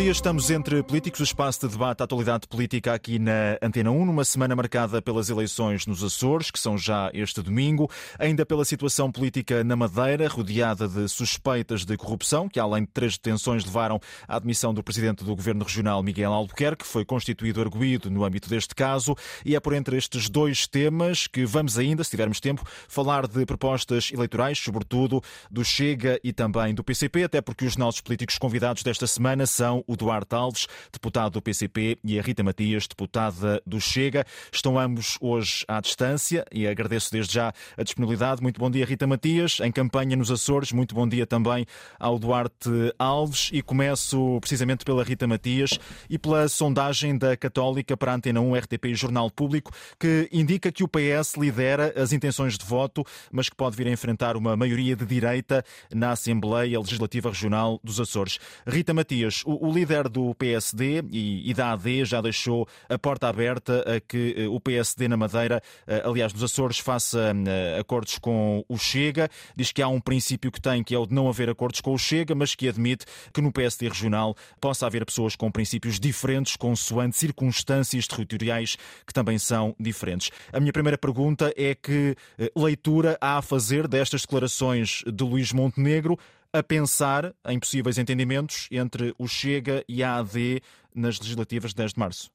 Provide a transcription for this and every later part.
dia, estamos entre políticos, o espaço de debate à atualidade política aqui na Antena 1, numa semana marcada pelas eleições nos Açores, que são já este domingo, ainda pela situação política na Madeira, rodeada de suspeitas de corrupção, que além de três detenções levaram à admissão do presidente do Governo Regional, Miguel Albuquerque, que foi constituído arguído no âmbito deste caso, e é por entre estes dois temas que vamos ainda, se tivermos tempo, falar de propostas eleitorais, sobretudo do Chega e também do PCP, até porque os nossos políticos convidados desta semana são o Duarte Alves, deputado do PCP, e a Rita Matias, deputada do Chega. Estão ambos hoje à distância e agradeço desde já a disponibilidade. Muito bom dia, Rita Matias, em campanha nos Açores. Muito bom dia também ao Duarte Alves. E começo precisamente pela Rita Matias e pela sondagem da Católica para a Antena 1, RTP e Jornal Público, que indica que o PS lidera as intenções de voto, mas que pode vir a enfrentar uma maioria de direita na Assembleia Legislativa Regional dos Açores. Rita Matias, o, o líder do PSD e, e, da AD já deixou a porta aberta a que eh, o PSD na Madeira, eh, aliás, nos Açores, faça eh, acordos com o Chega. Diz que há um princípio que tem, que é o de não haver acordos com o Chega, mas que admite que no PSD regional possa haver pessoas com princípios diferentes, consoante circunstâncias territoriais que também são diferentes. A minha primeira pergunta é que leitura há a fazer destas declarações de Luís Montenegro a pensar em possíveis entendimentos entre o Chega e a AD nas legislativas de 10 de março.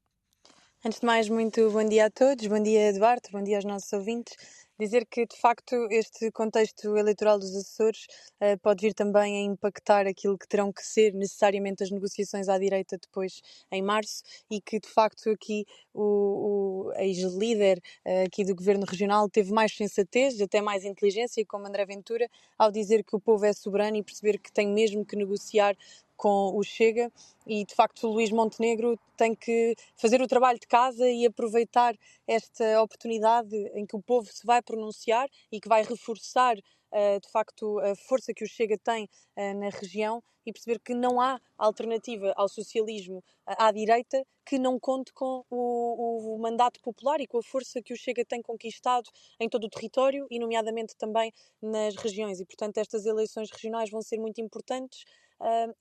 Antes de mais, muito bom dia a todos, bom dia Eduardo, bom dia aos nossos ouvintes dizer que, de facto, este contexto eleitoral dos Açores uh, pode vir também a impactar aquilo que terão que ser necessariamente as negociações à direita depois em março e que, de facto, aqui o, o ex-líder uh, aqui do governo regional teve mais sensatez, até mais inteligência, como André Ventura, ao dizer que o povo é soberano e perceber que tem mesmo que negociar com o Chega e de facto o Luís Montenegro tem que fazer o trabalho de casa e aproveitar esta oportunidade em que o povo se vai pronunciar e que vai reforçar uh, de facto a força que o Chega tem uh, na região e perceber que não há alternativa ao socialismo à direita que não conte com o, o, mandato popular e com a força que o Chega tem conquistado em todo o território e nomeadamente também nas regiões. E portanto estas eleições regionais vão ser muito importantes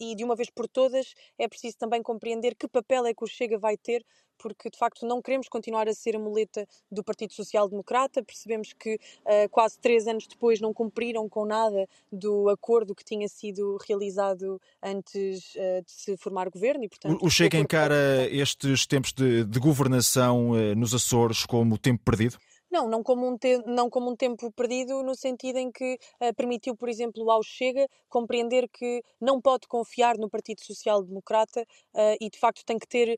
e de uma vez por todas é preciso também compreender que papel é que o Chega vai ter porque de facto não queremos continuar a ser a muleta do Partido Social Democrata. Percebemos que uh, quase três anos depois não cumpriram com nada do acordo que tinha sido realizado antes uh, de se formar governo. E, portanto, o Chega encara estes tempos de, de governação uh, nos Açores como tempo perdido? Não, não como um, te não como um tempo perdido, no sentido em que uh, permitiu, por exemplo, ao Chega compreender que não pode confiar no Partido Social Democrata uh, e, de facto, tem que ter.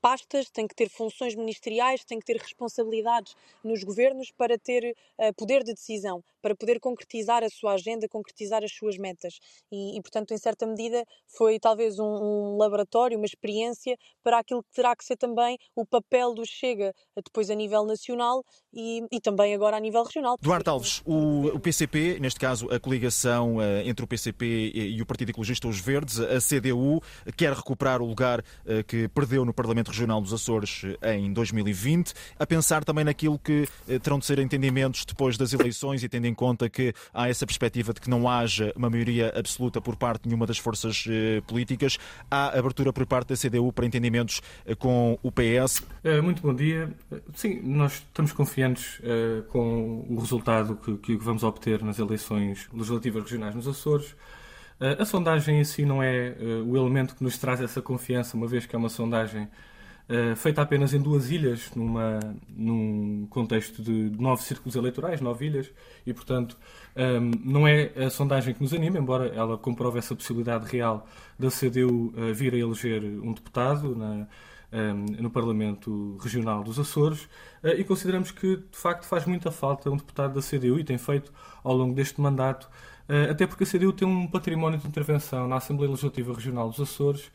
Pastas, tem que ter funções ministeriais, tem que ter responsabilidades nos governos para ter uh, poder de decisão, para poder concretizar a sua agenda, concretizar as suas metas. E, e portanto, em certa medida, foi talvez um, um, laboratório, uma experiência para aquilo que terá que ser também o papel do Chega, depois a nível nacional e, e também agora a nível regional. Duarte Alves, o, o PCP, neste caso a coligação uh, entre o PCP e, e, o Partido Ecologista Os Verdes, a CDU, quer recuperar o lugar uh, que perdeu no Parlamento Regional dos Açores eh, em 2020, a pensar também naquilo que eh, terão de ser entendimentos depois das eleições e tendo em conta que há essa perspectiva de que não haja uma maioria absoluta por parte de nenhuma das forças eh, políticas, há abertura por parte da CDU para entendimentos com o PS. Muito bom dia. Sim, nós estamos confiantes com o resultado que, vamos obter nas eleições legislativas regionais nos Açores. A sondagem em si não é o elemento que nos traz essa confiança, uma vez que é uma sondagem eh, feita apenas em duas ilhas, numa, num contexto de nove círculos eleitorais, nove ilhas, e portanto um, ehm, não é a sondagem que nos anima, embora ela comprove essa possibilidade real da CDU uh, eh, vir a eleger um deputado na, um, ehm, no Parlamento Regional dos Açores, uh, e consideramos que de facto faz muita falta um deputado da CDU, e tem feito ao longo deste mandato, até porque a CDU tem um património de intervenção na Assembleia Legislativa Regional dos Açores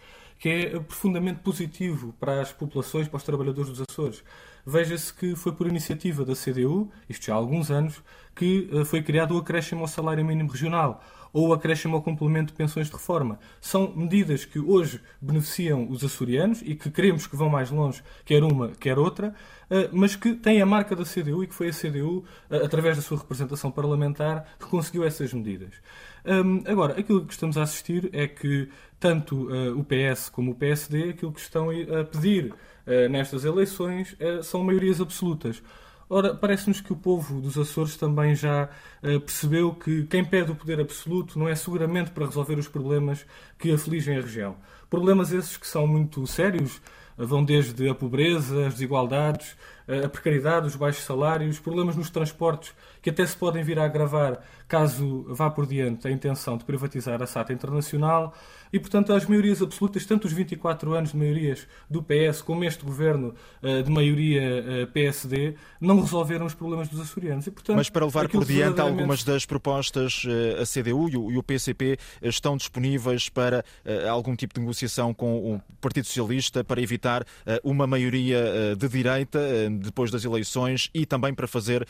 que é profundamente positivo para as populações, para os trabalhadores dos Açores. Veja-se que foi por iniciativa da CDU, isto já há alguns anos, que eh, foi criado o acréscimo ao salário mínimo regional ou acréscimo ao complemento de pensões de reforma. São medidas que hoje beneficiam os açorianos e que queremos que vão mais longe, quer uma, quer outra, eh, mas que têm a marca da CDU e que foi a CDU, eh, através da sua representação parlamentar, que conseguiu essas medidas. Agora, aquilo que estamos a assistir é que tanto o PS como o PSD, aquilo que estão a pedir nestas eleições são maiorias absolutas. Ora, parece-nos que o povo dos Açores também já uh, percebeu que quem pede o poder absoluto não é seguramente para resolver os problemas que afligem a região. Problemas esses que são muito sérios, uh, vão desde a pobreza, as desigualdades, uh, a precariedade, os baixos salários, problemas nos transportes que até se podem vir a agravar caso vá por diante a intenção de privatizar a SATA Internacional, e, portanto, as maiorias absolutas, tanto os 24 anos de maiorias do PS como este governo uh, de maioria uh, eh, PSD, não resolveram os problemas dos açorianos. E, portanto, Mas para levar por diante verdadeiramente... algumas das propostas, uh, a CDU e o, e o PCP estão disponíveis para algum tipo de negociação com o Partido Socialista para evitar uma maioria de direita depois das eleições e também para fazer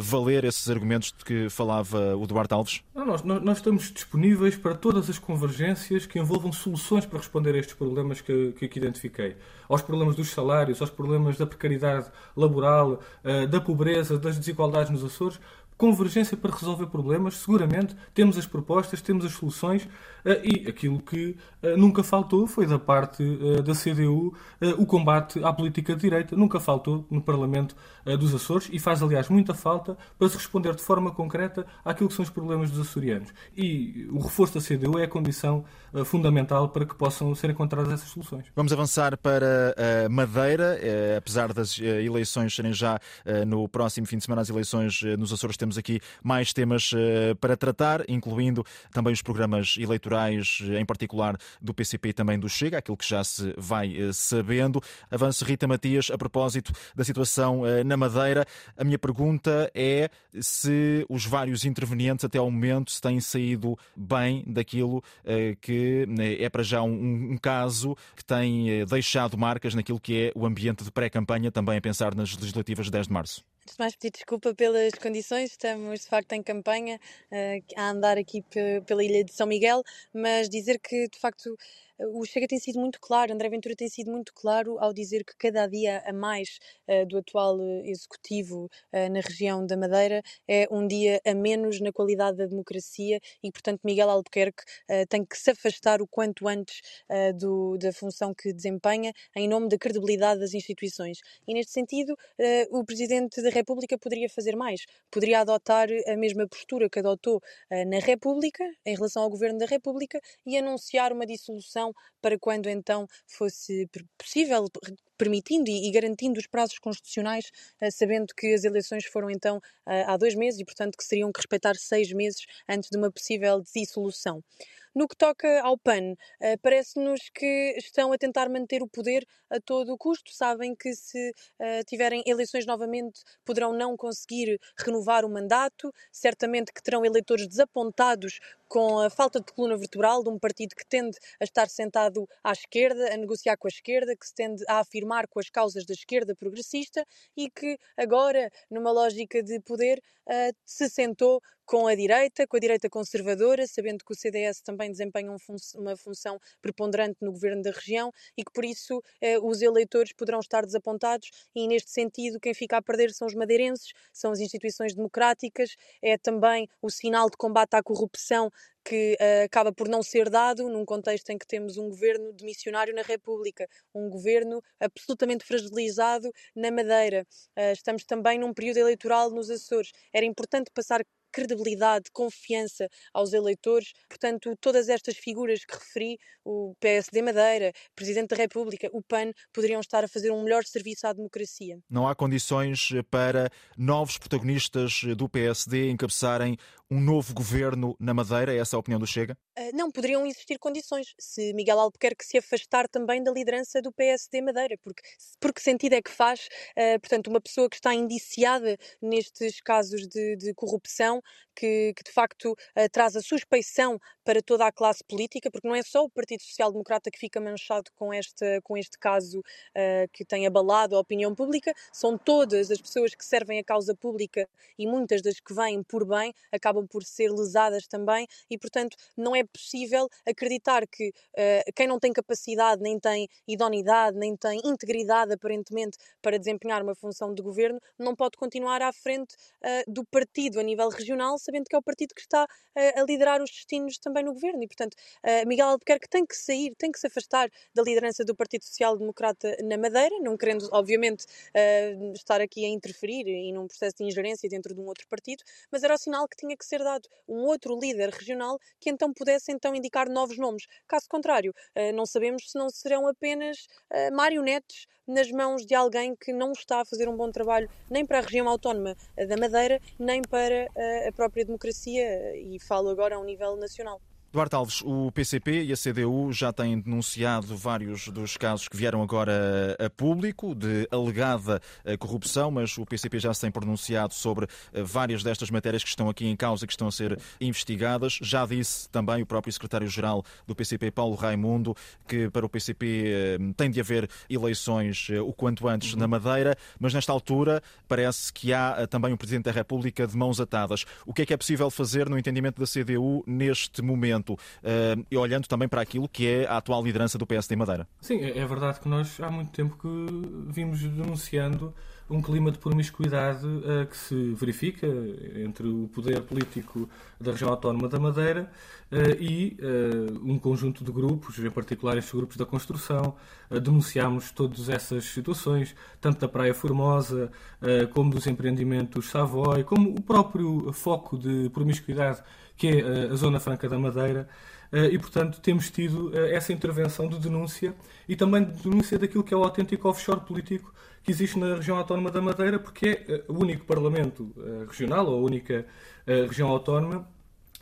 valer esses argumentos de que falava o Duarte Alves? Não, nós, nós estamos disponíveis para todas as convergências que envolvam soluções para responder a estes problemas que, que aqui identifiquei. Aos problemas dos salários, aos problemas da precariedade laboral, eh, da pobreza, das desigualdades nos Açores, convergência para resolver problemas, seguramente temos as propostas, temos as soluções e aquilo que eh, nunca faltou foi da parte eh, da CDU o combate à política de direita, nunca faltou no Parlamento dos Açores e faz, aliás, muita falta para se responder de forma concreta àquilo que são os problemas dos açorianos. E o reforço da CDU é a condição fundamental para que possam ser encontradas essas soluções. Vamos avançar para Madeira, apesar das eleições serem já no próximo fim de semana, as eleições nos Açores temos aqui mais temas para tratar, incluindo também os programas eleitorais, em particular do PCP e também do Chega, aquilo que já se vai uh, sabendo. Avanço Rita Matias, a propósito da situação uh, na Madeira. A minha pergunta é se os vários intervenientes até ao momento se têm saído bem daquilo que é para já um, um caso que tem deixado marcas naquilo que é o ambiente de pré-campanha, também a pensar nas legislativas de 10 de março. Antes de mais pedir desculpa pelas condições, estamos de facto em campanha uh, a andar aqui pela ilha de São Miguel, mas dizer que de facto o Chega tem sido muito claro, André Ventura tem sido muito claro ao dizer que cada dia a mais uh, do atual eh, executivo uh, na região da Madeira é um dia a menos na qualidade da democracia e, portanto, Miguel Albuquerque uh, tem que se afastar o quanto antes do, da função que desempenha em nome da credibilidade das instituições. E, neste sentido, o Presidente da República poderia fazer mais, poderia adotar a mesma postura que adotou na República, em relação ao Governo da República, e anunciar uma dissolução para quando então fosse possível, permitindo e garantindo os prazos constitucionais, eh, sabendo que as eleições foram então eh, há dois meses e, portanto, que seriam que respeitar seis meses antes de uma possível dissolução. No que toca ao PAN, uh, parece-nos que estão a tentar manter o poder a todo o custo. Sabem que se tiverem eleições novamente poderão não conseguir renovar o mandato, certamente que terão eleitores desapontados com a falta de coluna vertebral de um partido que tende a estar sentado à esquerda, a negociar com a esquerda, que se tende a afirmar com as causas da esquerda progressista e que agora, numa lógica de poder, uh, se sentou com a direita, com a direita conservadora, sabendo que o CDS também desempenha um fun uma função preponderante no governo da região e que por isso eh, os eleitores poderão estar desapontados e neste sentido quem fica a perder são os madeirenses, são as instituições democráticas, é também o sinal de combate à corrupção que uh, acaba por não ser dado num contexto em que temos um governo de missionário na República, um governo absolutamente fragilizado na Madeira. Uh, estamos também num período eleitoral nos Açores. Era importante passar credibilidade, confiança aos eleitores. Portanto, todas estas figuras que referi, o PSD Madeira, Presidente da República, o PAN, poderiam estar a fazer um melhor serviço à democracia. Não há condições para novos protagonistas do PSD encabeçarem um novo governo na Madeira? É essa a opinião do Chega? Uh, não, poderiam existir condições. Se Miguel Albuquerque se afastar também da liderança do PSD Madeira, porque, porque sentido é que faz, uh, portanto, uma pessoa que está indiciada nestes casos de, de corrupção, que, que, de facto uh, traz a suspeição para toda a classe política, porque não é só o Partido Social Democrata que fica manchado com este, com este caso que tem abalado a opinião pública, são todas as pessoas que servem a causa pública e muitas das que vêm por bem acabam acabam por ser lesadas também e, portanto, não é possível acreditar que uh, quem não tem capacidade, nem tem idoneidade, nem tem integridade, aparentemente, para desempenhar uma função de governo, não pode continuar à frente uh, do partido a nível regional sabendo que é o partido que está uh, a liderar os destinos também no governo. E, portanto, Miguel Albuquerque tem que sair, tem que se afastar da liderança do Partido Social Democrata na Madeira, não querendo, obviamente, estar aqui a interferir e num processo de ingerência dentro de um outro partido, mas era o sinal que tinha que ser dado um outro líder regional que então pudesse então indicar novos nomes. Caso contrário, não sabemos se não serão apenas marionetes nas mãos de alguém que não está a fazer um bom trabalho nem para a região autónoma da Madeira, nem para a própria democracia, e falo agora a um nível nacional. Duarte Alves, o PCP e a CDU já têm denunciado vários dos casos que vieram agora a público de alegada eh, corrupção, mas o PCP já se tem pronunciado sobre eh, várias destas matérias que estão aqui em causa, que estão a ser investigadas. Já disse também o próprio secretário-geral do PCP, Paulo Raimundo, que para o PCP eh, tem de haver eleições o quanto antes na Madeira, mas nesta altura parece que há também o Presidente da República de mãos atadas. O que é que é possível fazer no entendimento da CDU neste momento? Uh, e olhando também para aquilo que é a atual liderança do PSD em Madeira. Sim, é, é verdade que nós há muito tempo que vimos denunciando um clima de promiscuidade uh, que se verifica entre o poder político da região autónoma da Madeira uh, e uh, um conjunto de grupos, em particular estes grupos da construção. denunciámos todas essas situações, tanto da Praia Formosa como dos empreendimentos Savoy, como o próprio foco de promiscuidade que é eh, a Zona Franca da Madeira, eh, e, portanto, temos tido eh, essa intervenção de denúncia e também de denúncia daquilo que é o autêntico offshore político que existe na região autónoma da Madeira, porque é o único parlamento regional, ou a única região autónoma,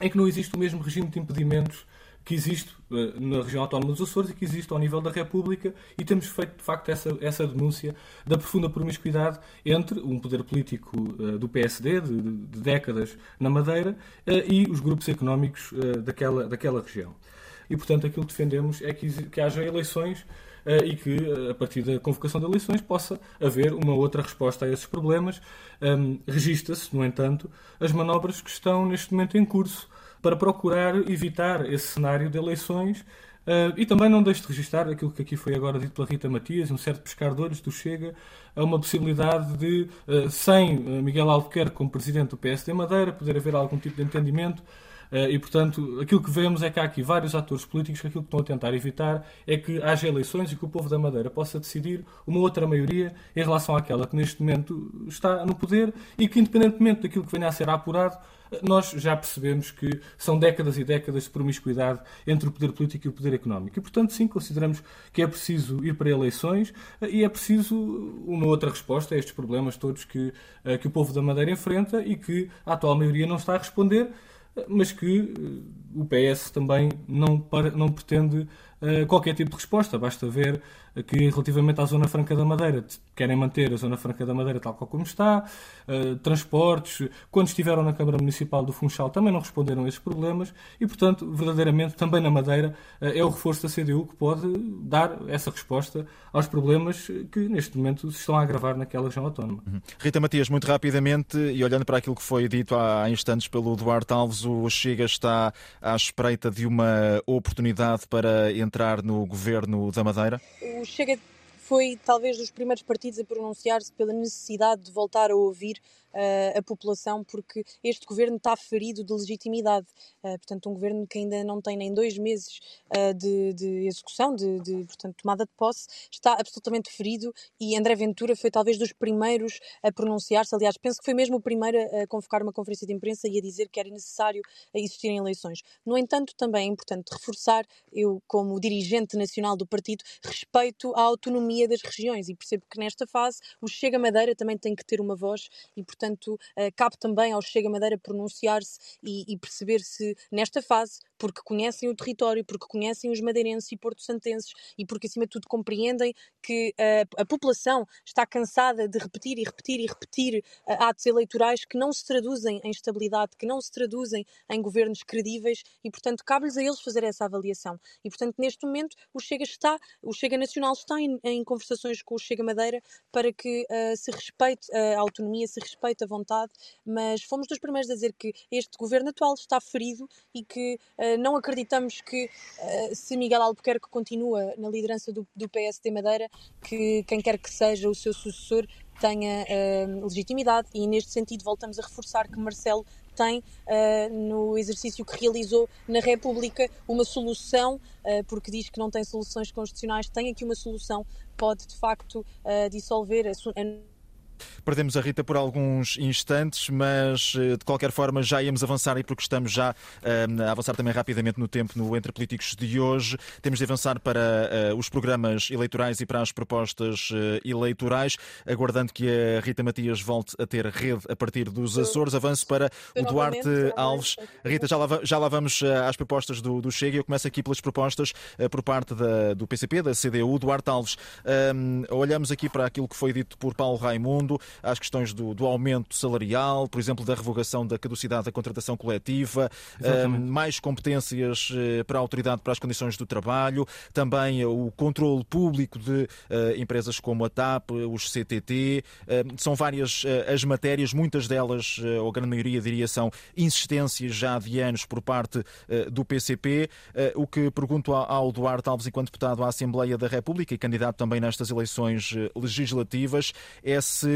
em que não existe o mesmo regime de impedimentos que existe uh, na região autónoma dos Açores e que existe ao nível da República e temos feito, de facto, essa, essa denúncia da profunda promiscuidade entre um poder político uh, do PSD, de, de, décadas na Madeira, uh, e os grupos económicos daquela, daquela região. E, portanto, aquilo que defendemos é que, que haja eleições e que, a partir da convocação de eleições, possa haver uma outra resposta a esses problemas. Um, Registra-se, no entanto, as manobras que estão neste momento em curso para procurar evitar esse cenário de eleições uh, e também não deixe de registrar aquilo que aqui foi agora dito pela Rita Matias, um certo pescar de olhos do Chega a uma possibilidade de, uh, sem Miguel Albuquerque como presidente do PSD Madeira, poder haver algum tipo de entendimento eh, e, portanto, aquilo que vemos é que há aqui vários atores políticos que aquilo que estão a tentar evitar é que haja eleições e que o povo da Madeira possa decidir uma outra maioria em relação àquela que neste momento está no poder e que, independentemente daquilo que venha a ser apurado, nós já percebemos que são décadas e décadas de promiscuidade entre o poder político e o poder económico. E, portanto, sim, consideramos que é preciso ir para eleições eh, e é preciso uma outra resposta a estes problemas todos que, eh, que o povo da Madeira enfrenta e que a atual maioria não está a responder mas que eh, o PS também não, para, não pretende uh, qualquer tipo de resposta. Basta ver que relativamente à Zona Franca da Madeira querem manter a Zona Franca da Madeira tal qual como está, uh, transportes, quando estiveram na Câmara Municipal do Funchal também não responderam a esses problemas e, portanto, verdadeiramente também na Madeira uh, é o reforço da CDU que pode dar essa resposta aos problemas que neste momento se estão a agravar naquela região autónoma. Uhum. Rita Matias, muito rapidamente e olhando para aquilo que foi dito há instantes pelo Duarte Alves, o Chega está à espreita de uma oportunidade para entrar no governo da Madeira? O Chega foi talvez dos primeiros partidos a pronunciar-se pela necessidade de voltar a ouvir a população, porque este governo está ferido de legitimidade. Uh, portanto, um governo que ainda não tem nem dois meses uh, de, de, execução, de, de, portanto, tomada de posse, está absolutamente ferido e André Ventura foi talvez dos primeiros a pronunciar-se. Aliás, penso que foi mesmo o primeiro a convocar uma conferência de imprensa e a dizer que era necessário existirem eleições. No entanto, também é importante reforçar, eu, como dirigente nacional do partido, respeito à autonomia das regiões e percebo que nesta fase o Chega Madeira também tem que ter uma voz e, portanto, portanto, uh, cabe também ao Chega Madeira pronunciar-se e, e perceber se, nesta fase, porque conhecem o território, porque conhecem os madeirenses e porto-santenses e porque, acima de tudo, compreendem que uh, a população está cansada de repetir e repetir e repetir uh, atos eleitorais que não se traduzem em estabilidade, que não se traduzem em governos credíveis e, portanto, cabe-lhes a eles fazer essa avaliação. E, portanto, neste momento, o Chega está, o Chega Nacional está em, em conversações com o Chega Madeira para que uh, se respeite a autonomia, se respeite a vontade, mas fomos dos primeiros a dizer que este governo atual está ferido e que uh, não acreditamos que uh, se Miguel Albuquerque continua na liderança do, do PSD Madeira, que quem quer que seja o seu sucessor tenha uh, legitimidade. E neste sentido voltamos a reforçar que Marcelo tem no exercício que realizou na República uma solução, porque diz que não tem soluções constitucionais, tem aqui uma solução, pode de facto dissolver a, a Perdemos a Rita por alguns instantes, mas eh, de qualquer forma já íamos avançar e porque estamos já eh, a avançar também rapidamente no tempo no Entre Políticos de hoje. Temos de avançar para uh, os programas eleitorais e para as propostas eleitorais, aguardando que a Rita Matias volte a ter rede a partir dos Açores. Avanço para o Duarte Alves. Rita, já lá, já lá vamos às propostas do, do Chega. Eu começo aqui pelas propostas por parte da, do PCP, da CDU. Duarte Alves, olhamos aqui para aquilo que foi dito por Paulo Raimundo às questões do, do aumento salarial, por exemplo, da revogação da caducidade da contratação coletiva, Exatamente. mais competências eh, para a autoridade para as condições do trabalho, também eh, o controle público de uh, empresas como a TAP, os CTT. São várias as matérias, muitas delas, ou a grande maioria, diria, são insistências já de anos por parte do PCP. o que pergunto ao Duarte Alves, enquanto deputado à Assembleia da República e candidato também nestas eleições legislativas, é se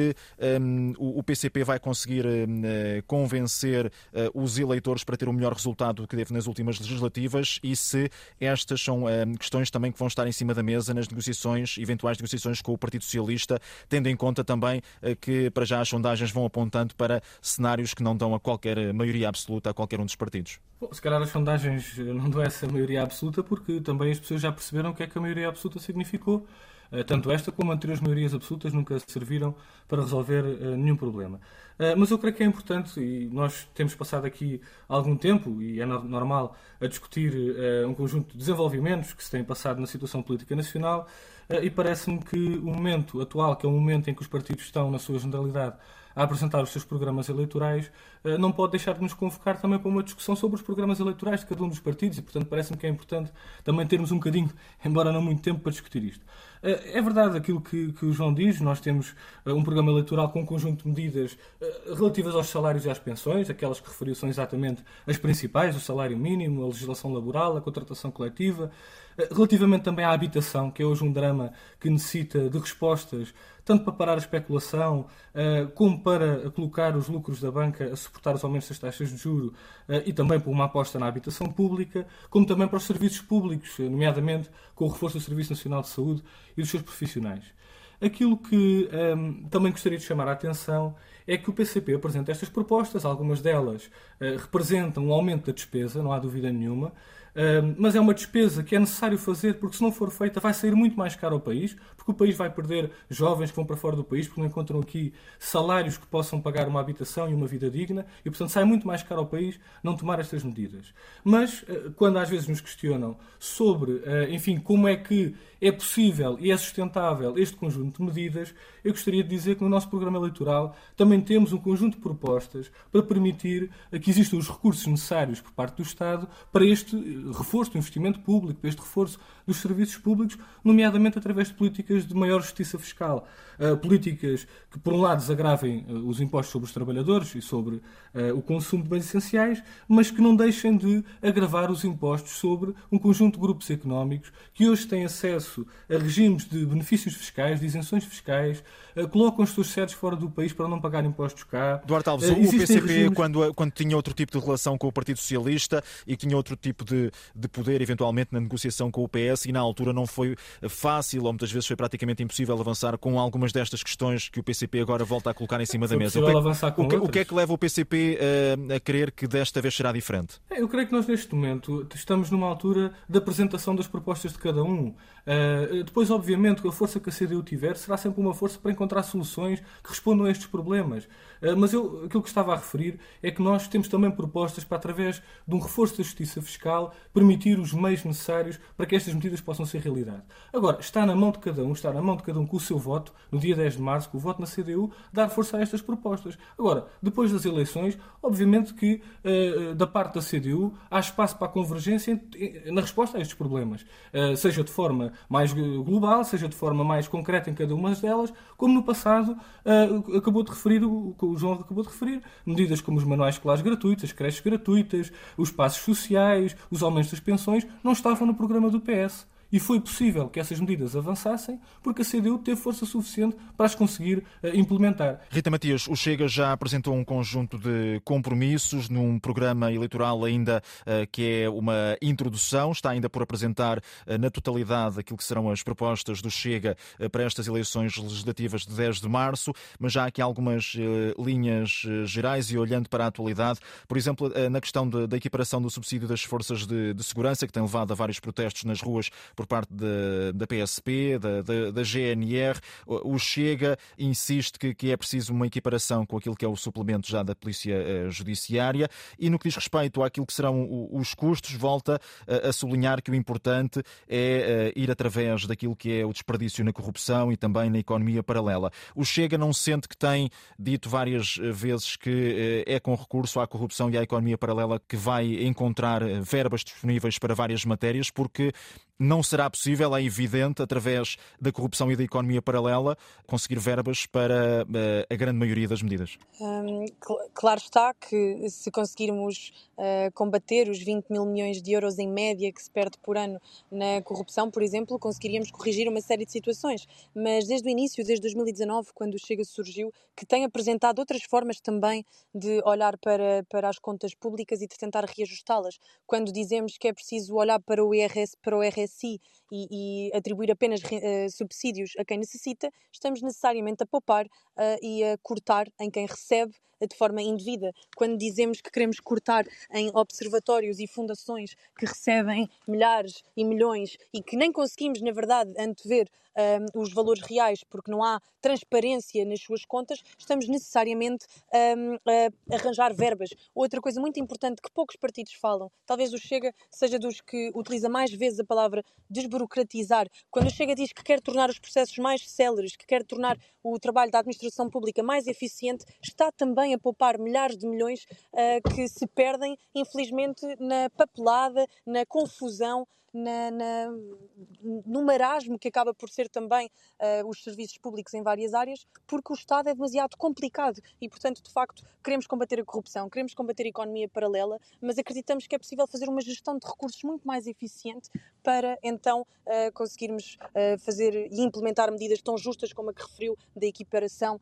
um, o PCP vai conseguir um, eh, convencer uh, os eleitores para ter o melhor resultado do que teve nas últimas legislativas e se estas são um, questões também que vão estar em cima da mesa nas negociações, eventuais negociações com o Partido Socialista, tendo em conta também uh, que para já as sondagens vão apontando para cenários que não dão a qualquer maioria absoluta a qualquer um dos partidos. Bom, se calhar as sondagens não dão essa maioria absoluta porque também as pessoas já perceberam o que é que a maioria absoluta significou. Eh, tanto esta como anteriores maiorias absolutas nunca serviram para resolver eh, nenhum problema. Eh, mas eu creio que é importante, e nós temos passado aqui algum tempo, e é normal, a discutir um conjunto de desenvolvimentos que se têm passado na situação política nacional, e parece-me que o momento atual, que é o momento em que os partidos estão, na sua generalidade, a apresentar os seus programas eleitorais, não pode deixar de nos convocar também para uma discussão sobre os programas eleitorais de cada um dos partidos e, portanto, parece-me que é importante também termos um bocadinho, embora não muito tempo, para discutir isto. Eh, é verdade aquilo que, que o João diz, nós temos eh, um programa eleitoral com um conjunto de medidas eh, relativas aos salários e às pensões, aquelas que referiu são exatamente as principais, o salário mínimo, a legislação laboral, a contratação coletiva, relativamente também à habitação, que é hoje um drama que necessita de respostas tanto para parar a especulação, como para colocar os lucros da banca a suportar os aumentos das taxas de juro e também para uma aposta na habitação pública, como também para os serviços públicos, nomeadamente com o reforço do Serviço Nacional de Saúde e dos seus profissionais. Aquilo que um, também gostaria de chamar a atenção é que o PCP apresenta estas propostas, algumas delas uh, representam um aumento da despesa, não há dúvida nenhuma, mas é uma despesa que é necessário fazer porque se não for feita vai sair muito mais caro ao país, porque o país vai perder jovens que vão para fora do país porque não encontram aqui salários que possam pagar uma habitação e uma vida digna e, portanto, sai muito mais caro ao país não tomar estas medidas. Mas, ah, quando às vezes nos questionam sobre, ah, enfim, como é que é possível e é sustentável este conjunto de medidas, eu gostaria de dizer que no nosso programa eleitoral também temos um conjunto de propostas para permitir que existam os recursos necessários por parte do Estado para este reforço do investimento público, para este reforço dos serviços públicos, nomeadamente através de políticas de maior justiça fiscal. Uh, políticas que, por um lado, desagravem uh, os impostos sobre os trabalhadores e sobre o consumo de bens essenciais, mas que não deixem de agravar os impostos sobre um conjunto de grupos económicos que hoje têm acesso a regimes de benefícios fiscais, de isenções fiscais, colocam as suas sedes fora do país para não pagar impostos cá. Duarte Alves, o PCP, regimes... quando, quando tinha outro tipo de relação com o Partido Socialista e tinha outro tipo de, de poder, eventualmente, na negociação com o PS, e na altura não foi fácil, ou muitas vezes foi praticamente impossível avançar com algumas destas questões que o PCP agora volta a colocar em cima da mesa. O que, é, o, que, o que, é que leva o PCP uh, eh, a crer que desta vez será diferente? É, eu creio que nós neste momento estamos numa altura da apresentação das propostas de cada um. Uh, depois, obviamente, a força que a CDU tiver será sempre uma força para encontrar soluções que respondam a estes problemas. Uh, mas eu, aquilo que estava a referir é que nós temos também propostas para, através de um reforço da justiça fiscal, permitir os meios necessários para que estas medidas possam ser realidade. Agora, está na mão de cada um, está na mão de cada um com o seu voto, no dia 10 de março, com o voto na CDU, dar força a estas propostas. Agora, depois das eleições, obviamente que uh, da parte da CDU há espaço para a convergência na resposta a estes problemas, uh, seja de forma mais global, seja de forma mais concreta em cada uma delas, como no passado acabou de referir, o, o João acabou de referir, medidas como os manuais escolares gratuitos, as creches gratuitas, os passos sociais, os aumentos das pensões, não estavam no programa do PS. E foi possível que essas medidas avançassem porque a CDU teve força suficiente para as conseguir uh, implementar. Rita Matias, o Chega já apresentou um conjunto de compromissos num programa eleitoral ainda uh, que é uma introdução, está ainda por apresentar uh, na totalidade aquilo que serão as propostas do Chega para estas eleições legislativas de 10 de março, mas já há aqui algumas linhas gerais e olhando para a atualidade, por exemplo, na questão da equiparação do subsídio das forças de segurança, que tem levado a vários protestos nas ruas por parte da, da PSP, da, da, da, GNR. O Chega insiste que, que, é preciso uma equiparação com aquilo que é o suplemento já da Polícia uh, Judiciária e no que diz respeito àquilo que serão os custos, volta a, a sublinhar que o importante é uh, ir através daquilo que é o desperdício na corrupção e também na economia paralela. O Chega não sente que tem dito várias eh, vezes que é com recurso à corrupção e à economia paralela que vai encontrar verbas disponíveis para várias matérias, porque não será possível, é evidente, através da corrupção e da economia paralela, conseguir verbas para uh, a grande maioria das medidas. Hum, claro está que se conseguirmos uh, combater os 20 mil milhões de euros em média que se perde por ano na corrupção, por exemplo, conseguiríamos corrigir uma série de situações. Mas desde o início, desde 2019, quando o Chega surgiu, que tem apresentado outras formas também de olhar para, para as contas públicas e de tentar reajustá-las. Quando dizemos que é preciso olhar para o IRS, para o RS si e, e atribuir apenas uh, subsídios a quem necessita, estamos necessariamente a poupar uh, e a cortar em quem recebe de forma indevida. Quando dizemos que queremos cortar em observatórios e fundações que recebem milhares e milhões e que nem conseguimos, na verdade, antever um, os valores reais porque não há transparência nas suas contas, estamos necessariamente um, a arranjar verbas. Outra coisa muito importante que poucos partidos falam, talvez o Chega seja dos que utiliza mais vezes a palavra desburocratizar. Quando o Chega diz que quer tornar os processos mais céleres, que quer tornar o trabalho da administração pública mais eficiente, está também a poupar milhares de milhões uh, que se perdem, infelizmente, na papelada, na confusão na, na, no marasmo que acaba por ser também uh, os serviços públicos em várias áreas, porque o Estado é demasiado complicado e, portanto, de facto, queremos combater a corrupção, queremos combater a economia paralela, mas acreditamos que é possível fazer uma gestão de recursos muito mais eficiente para então uh, conseguirmos uh, fazer e implementar medidas tão justas como a que referiu da equiparação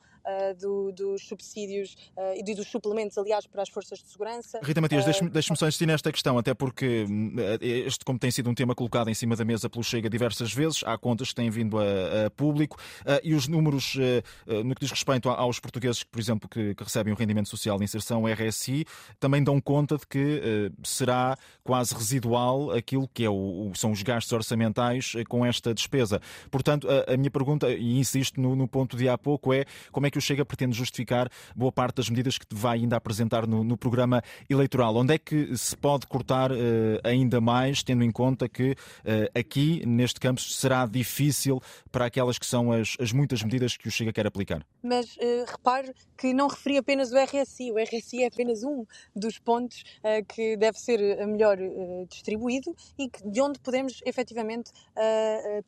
do, dos subsídios e dos suplementos, aliás, para as forças de segurança. Rita Matias, deixe-me deixe só insistir nesta questão, até porque hum, este, como tem sido um tema colocado em cima da mesa pelo Chega diversas vezes, há contas que têm vindo a, a público uh, e os números uh, no que diz respeito aos portugueses, por exemplo, que, que, recebem o rendimento social de inserção, RSI, também dão conta de que será quase residual aquilo que é o, são os gastos orçamentais com esta despesa. Portanto, a, a minha pergunta, e insisto no, no, ponto de há pouco, é como é que o Chega pretende justificar boa parte das medidas que vai ainda apresentar no, no programa eleitoral? Onde é que se pode cortar ainda mais, tendo em conta que uh, aqui, neste campo, será difícil para aquelas que são as, as muitas medidas que o Chega quer aplicar. Mas uh, repare que não referi apenas o RSI. O RSI é apenas um dos pontos uh, que deve ser melhor distribuído e que, de onde podemos efetivamente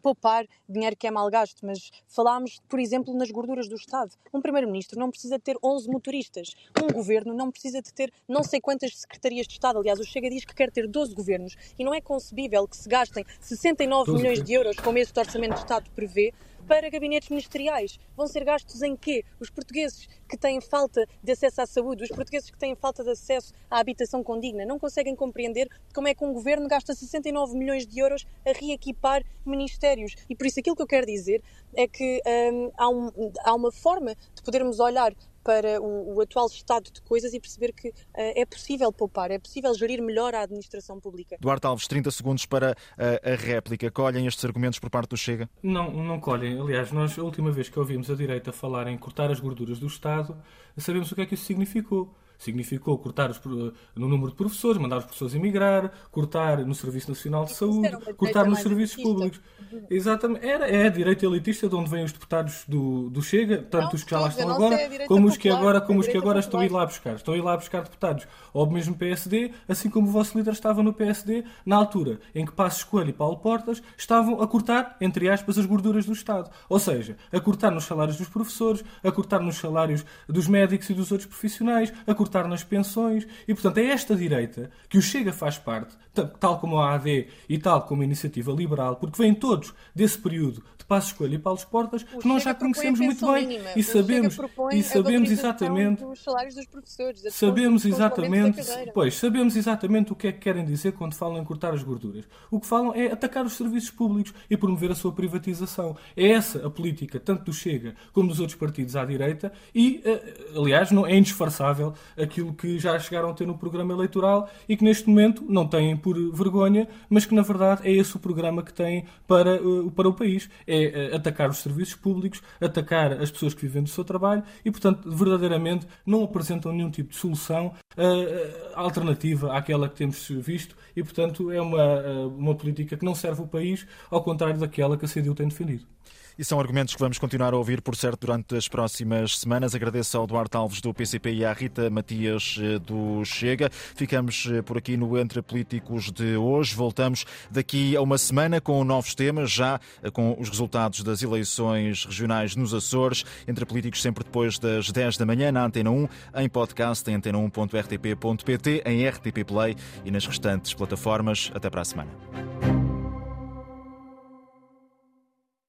poupar dinheiro que é mal gasto. Mas falámos, por exemplo, nas gorduras do Estado. Um Primeiro-Ministro não precisa ter 11 motoristas. Um governo não precisa de ter não sei quantas secretarias de Estado. Aliás, o Chega diz que quer ter 12 governos. E não é concebível que se gastem 69 milhões de euros, como este Orçamento de Estado prevê, para gabinetes ministeriais. Vão ser gastos em quê? Os portugueses que têm falta de acesso à saúde, os portugueses que têm falta de acesso à habitação condigna, não conseguem compreender como é que um governo gasta 69 milhões de euros a reequipar ministérios. E por isso aquilo que eu quero dizer é que hum, há, um, há uma forma de podermos olhar para o, o, atual estado de coisas e perceber que uh, é possível poupar, é possível gerir melhor a administração pública. Duarte Alves, 30 segundos para a, a réplica. Colhem estes argumentos por parte do Chega? Não, não colhem. Aliás, nós, a última vez que ouvimos a direita falar em cortar as gorduras do Estado, sabemos o que é que isso significou significou cortar os, no número de professores, mandar os professores emigrar, cortar no Serviço Nacional de Saúde, cortar nos serviços elitista. públicos. Exatamente. Era, é a direita elitista de onde vêm os deputados do, do Chega, tanto não, os que já lá estão agora, como os que agora, como os que agora estão a ir lá buscar. Estão a ir lá buscar deputados ou mesmo PSD, assim como o vosso líder estava no PSD, na altura em que Passos Coelho e Paulo Portas estavam a cortar, entre aspas, as gorduras do Estado. Ou seja, a cortar nos salários dos professores, a cortar nos salários dos médicos e dos outros profissionais, a cortar cortar nas pensões. E, portanto, é esta direita que o Chega faz parte, tal como a AD e tal como a Iniciativa Liberal, porque vêm todos desse período de Passo Escolha e Paulo Portas, o que nós Chega já conhecemos muito bem mínima. e sabemos, e sabemos exatamente dos salários dos professores, sabemos exatamente, pois, sabemos exatamente o que é que querem dizer quando falam em cortar as gorduras. O que falam é atacar os serviços públicos e promover a sua privatização. É essa a política, tanto do Chega como dos outros partidos à direita, e, eh, aliás, não é indisfarçável aquilo que já chegaram a ter no programa eleitoral e que neste momento não têm por vergonha, mas que na verdade é esse o programa que têm para, eh, para o país. É eh, atacar os serviços públicos, atacar as pessoas que vivem do seu trabalho e, portanto, verdadeiramente não apresentam nenhum tipo de solução uh, alternativa àquela que temos visto e, portanto, é uma, uma política que não serve o país, ao contrário daquela que a CDU tem defendido. E são argumentos que vamos continuar a ouvir, por certo, durante as próximas semanas. Agradeço ao Duarte Alves do PCP e à Rita Matias eh, do Chega. Ficamos eh, por aqui no Entre Políticos de hoje. Voltamos daqui a uma semana com novos temas, já eh, com os resultados das eleições regionais nos Açores. Entre Políticos sempre depois das 10 da manhã na Antena 1, em podcast em antena1.rtp.pt, em RTP Play e nas restantes plataformas. Até para a semana.